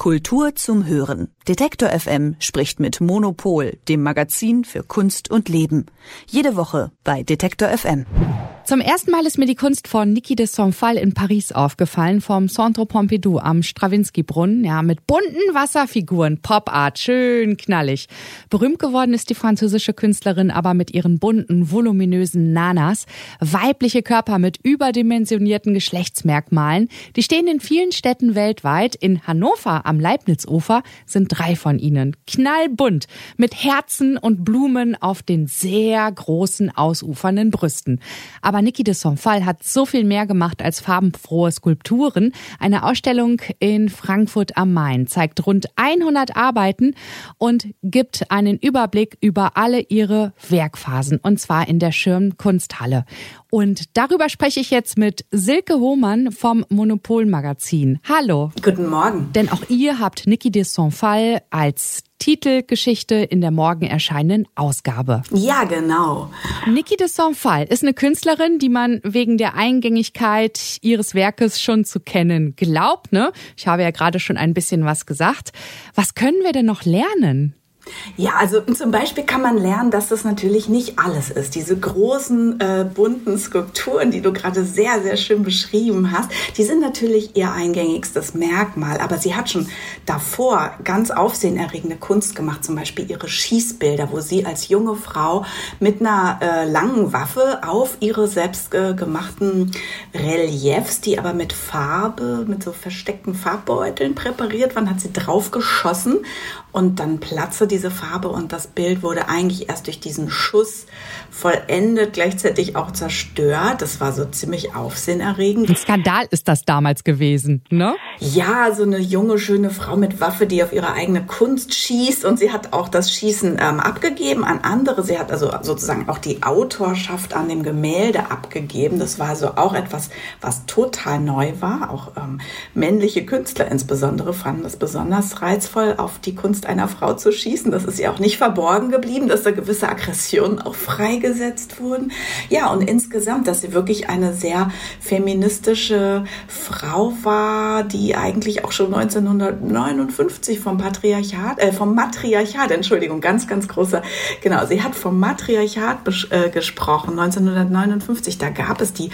Kultur zum Hören. Detektor FM spricht mit Monopol, dem Magazin für Kunst und Leben. Jede Woche bei Detektor FM. Zum ersten Mal ist mir die Kunst von Niki de Sonfal in Paris aufgefallen, vom Centre Pompidou am Stravinsky-Brunnen, ja, mit bunten Wasserfiguren, Pop-Art, schön knallig. Berühmt geworden ist die französische Künstlerin aber mit ihren bunten, voluminösen Nanas, weibliche Körper mit überdimensionierten Geschlechtsmerkmalen. Die stehen in vielen Städten weltweit. In Hannover am Leibnizufer sind drei von ihnen. Knallbunt, mit Herzen und Blumen auf den sehr großen, ausufernden Brüsten. Aber Niki de Sonfal hat so viel mehr gemacht als farbenfrohe Skulpturen. Eine Ausstellung in Frankfurt am Main zeigt rund 100 Arbeiten und gibt einen Überblick über alle ihre Werkphasen und zwar in der Schirm Kunsthalle. Und darüber spreche ich jetzt mit Silke Hohmann vom Monopol Magazin. Hallo. Guten Morgen. Denn auch ihr habt Niki de Sonfal als Titelgeschichte in der morgen erscheinenden Ausgabe. Ja, genau. Niki de Sonfal ist eine Künstlerin, die man wegen der Eingängigkeit ihres Werkes schon zu kennen glaubt. Ne? Ich habe ja gerade schon ein bisschen was gesagt. Was können wir denn noch lernen? Ja, also zum Beispiel kann man lernen, dass das natürlich nicht alles ist. Diese großen, äh, bunten Skulpturen, die du gerade sehr, sehr schön beschrieben hast, die sind natürlich ihr eingängigstes Merkmal. Aber sie hat schon davor ganz aufsehenerregende Kunst gemacht, zum Beispiel ihre Schießbilder, wo sie als junge Frau mit einer äh, langen Waffe auf ihre selbst äh, gemachten Reliefs, die aber mit Farbe, mit so versteckten Farbbeuteln präpariert waren, hat sie drauf geschossen und dann platzte diese Farbe und das Bild wurde eigentlich erst durch diesen Schuss vollendet, gleichzeitig auch zerstört. Das war so ziemlich aufsehenerregend. Ein Skandal ist das damals gewesen, ne? Ja, so eine junge, schöne Frau mit Waffe, die auf ihre eigene Kunst schießt und sie hat auch das Schießen ähm, abgegeben an andere. Sie hat also sozusagen auch die Autorschaft an dem Gemälde abgegeben. Das war also auch etwas, was total neu war. Auch ähm, männliche Künstler insbesondere fanden das besonders reizvoll, auf die Kunst Kunst einer Frau zu schießen. Das ist ja auch nicht verborgen geblieben, dass da gewisse Aggressionen auch freigesetzt wurden. Ja, und insgesamt, dass sie wirklich eine sehr feministische Frau war, die eigentlich auch schon 1959 vom Patriarchat, äh, vom Matriarchat, Entschuldigung, ganz, ganz großer, genau, sie hat vom Matriarchat äh, gesprochen, 1959. Da gab es die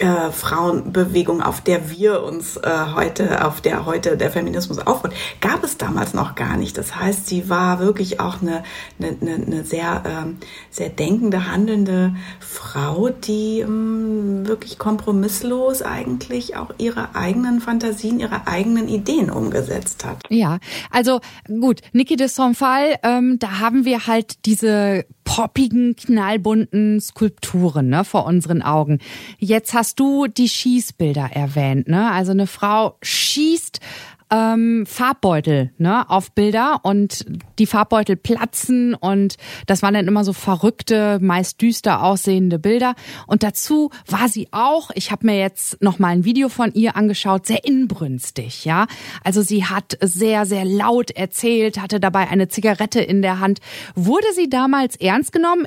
äh, Frauenbewegung, auf der wir uns äh, heute, auf der heute der Feminismus aufbaut, gab es damals noch gar nicht. Das heißt, sie war wirklich auch eine, eine, eine sehr, ähm, sehr denkende, handelnde Frau, die ähm, wirklich kompromisslos eigentlich auch ihre eigenen Fantasien, ihre eigenen Ideen umgesetzt hat. Ja, also gut, Niki de Sonfal, ähm, da haben wir halt diese poppigen, knallbunten Skulpturen ne, vor unseren Augen. Jetzt hast du die Schießbilder erwähnt. Ne? Also eine Frau schießt ähm, Farbbeutel ne, auf Bilder und die Farbbeutel platzen und das waren dann immer so verrückte, meist düster aussehende Bilder. Und dazu war sie auch, ich habe mir jetzt noch mal ein Video von ihr angeschaut, sehr inbrünstig, ja. Also sie hat sehr, sehr laut erzählt, hatte dabei eine Zigarette in der Hand. Wurde sie damals ernst genommen?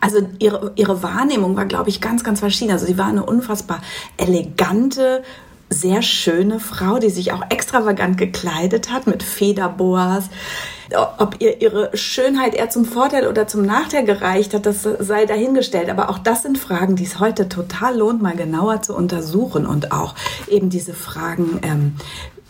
Also ihre, ihre Wahrnehmung war, glaube ich, ganz, ganz verschieden. Also sie war eine unfassbar elegante, sehr schöne Frau, die sich auch extravagant gekleidet hat mit Federboas. Ob ihr ihre Schönheit eher zum Vorteil oder zum Nachteil gereicht hat, das sei dahingestellt. Aber auch das sind Fragen, die es heute total lohnt, mal genauer zu untersuchen. Und auch eben diese Fragen, ähm,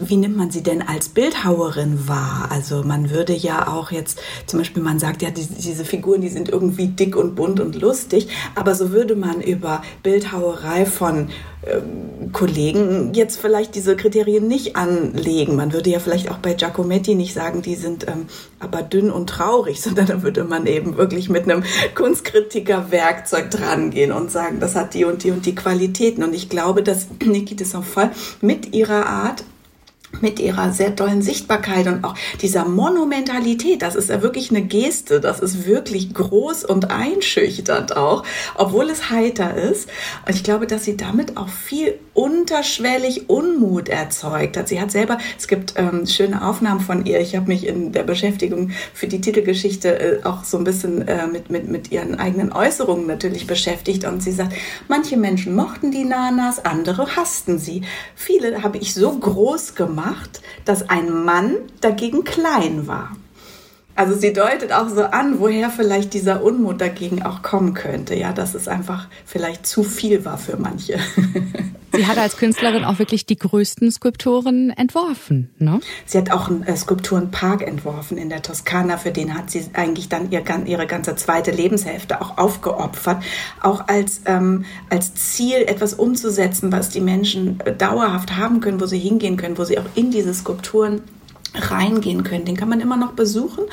wie nimmt man sie denn als Bildhauerin wahr? Also man würde ja auch jetzt, zum Beispiel man sagt ja, die, diese Figuren, die sind irgendwie dick und bunt und lustig, aber so würde man über Bildhauerei von ähm, Kollegen jetzt vielleicht diese Kriterien nicht anlegen. Man würde ja vielleicht auch bei Giacometti nicht sagen, die sind ähm, aber dünn und traurig, sondern da würde man eben wirklich mit einem Kunstkritiker-Werkzeug drangehen und sagen, das hat die und die und die Qualitäten. Und ich glaube, dass Niki de Saint-Fall mit ihrer Art mit ihrer sehr tollen Sichtbarkeit und auch dieser Monumentalität, das ist ja wirklich eine Geste, das ist wirklich groß und einschüchternd auch, obwohl es heiter ist. Und ich glaube, dass sie damit auch viel unterschwellig Unmut erzeugt hat. Sie hat selber, es gibt ähm, schöne Aufnahmen von ihr. Ich habe mich in der Beschäftigung für die Titelgeschichte äh, auch so ein bisschen äh, mit, mit, mit ihren eigenen Äußerungen natürlich beschäftigt. Und sie sagt, manche Menschen mochten die Nanas, andere hassten sie. Viele habe ich so groß gemacht, gemacht, dass ein Mann dagegen klein war. Also sie deutet auch so an, woher vielleicht dieser Unmut dagegen auch kommen könnte. Ja, dass es einfach vielleicht zu viel war für manche. Sie hat als Künstlerin auch wirklich die größten Skulpturen entworfen. Ne? Sie hat auch einen äh, Skulpturenpark entworfen in der Toskana. Für den hat sie eigentlich dann ihr, ihre ganze zweite Lebenshälfte auch aufgeopfert. Auch als, ähm, als Ziel, etwas umzusetzen, was die Menschen äh, dauerhaft haben können, wo sie hingehen können, wo sie auch in diese Skulpturen reingehen können. Den kann man immer noch besuchen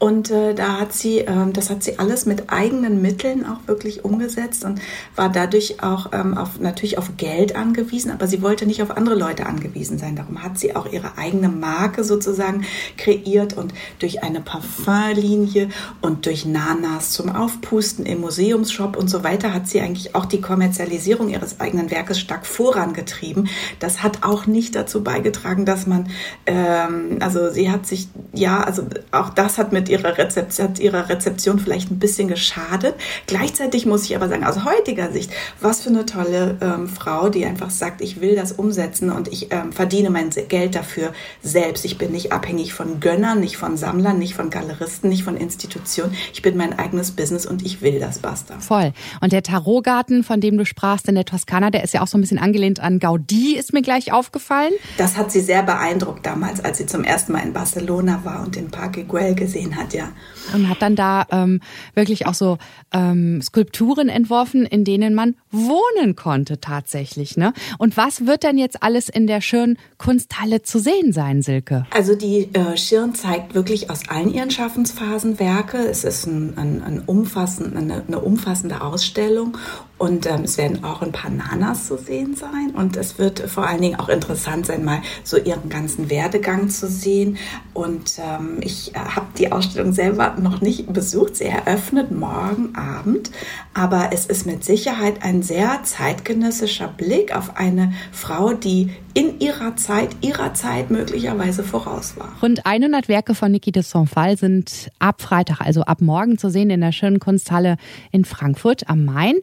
und äh, da hat sie, äh, das hat sie alles mit eigenen Mitteln auch wirklich umgesetzt und war dadurch auch ähm, auf, natürlich auf Geld angewiesen, aber sie wollte nicht auf andere Leute angewiesen sein. Darum hat sie auch ihre eigene Marke sozusagen kreiert und durch eine Parfumlinie und durch Nanas zum Aufpusten im Museumsshop und so weiter hat sie eigentlich auch die Kommerzialisierung ihres eigenen Werkes stark vorangetrieben. Das hat auch nicht dazu beigetragen, dass man, ähm, also sie hat sich, ja, also auch das hat mit ihrer, Rezeption, hat ihrer Rezeption vielleicht ein bisschen geschadet. Gleichzeitig muss ich aber sagen, aus heutiger Sicht, was für eine tolle ähm, Frau, die einfach sagt, ich will das umsetzen und ich ähm, verdiene mein Geld dafür selbst. Ich bin nicht abhängig von Gönnern, nicht von Sammlern, nicht von Galeristen, nicht von Institutionen. Ich bin mein eigenes Business und ich will das, basta. Voll. Und der Tarotgarten, von dem du sprachst in der Toskana, der ist ja auch so ein bisschen angelehnt an Gaudí, ist mir gleich aufgefallen. Das hat sie sehr beeindruckt damals, als sie zum ersten Mal in Barcelona war und den Parque Güell gesehen hat hat, ja. Und hat dann da ähm, wirklich auch so ähm, Skulpturen entworfen, in denen man wohnen konnte tatsächlich. Ne? Und was wird denn jetzt alles in der schönen Kunsthalle zu sehen sein, Silke? Also die äh, Schirn zeigt wirklich aus allen ihren Schaffensphasen Werke. Es ist ein, ein, ein umfassend, eine, eine umfassende Ausstellung und ähm, es werden auch ein paar Nanas zu sehen sein. Und es wird vor allen Dingen auch interessant sein, mal so ihren ganzen Werdegang zu sehen. Und ähm, ich äh, habe die Ausstellung selber noch nicht besucht. Sie eröffnet morgen Abend. Aber es ist mit Sicherheit ein sehr zeitgenössischer Blick auf eine Frau, die in ihrer Zeit, ihrer Zeit möglicherweise voraus war. Rund 100 Werke von Niki de Sonfal sind ab Freitag, also ab morgen zu sehen in der schönen Kunsthalle in Frankfurt am Main.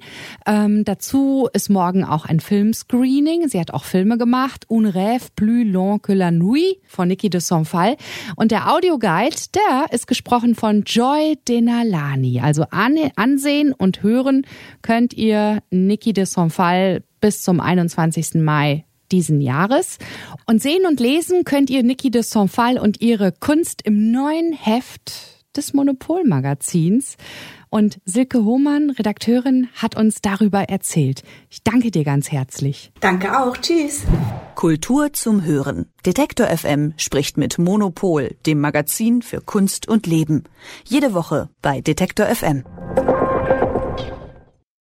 Ähm, dazu ist morgen auch ein Filmscreening. Sie hat auch Filme gemacht. Un rêve plus long que la nuit von Niki de Sonfal. Und der Audioguide, der ist gesprochen von Joy Denalani. Also an, ansehen und hören könnt ihr Niki de Sonfal bis zum 21. Mai diesen Jahres. Und sehen und lesen könnt ihr Niki de Sonfal und ihre Kunst im neuen Heft des Monopolmagazins. Und Silke Hohmann, Redakteurin, hat uns darüber erzählt. Ich danke dir ganz herzlich. Danke auch. Tschüss. Kultur zum Hören. Detektor FM spricht mit Monopol, dem Magazin für Kunst und Leben. Jede Woche bei Detektor FM.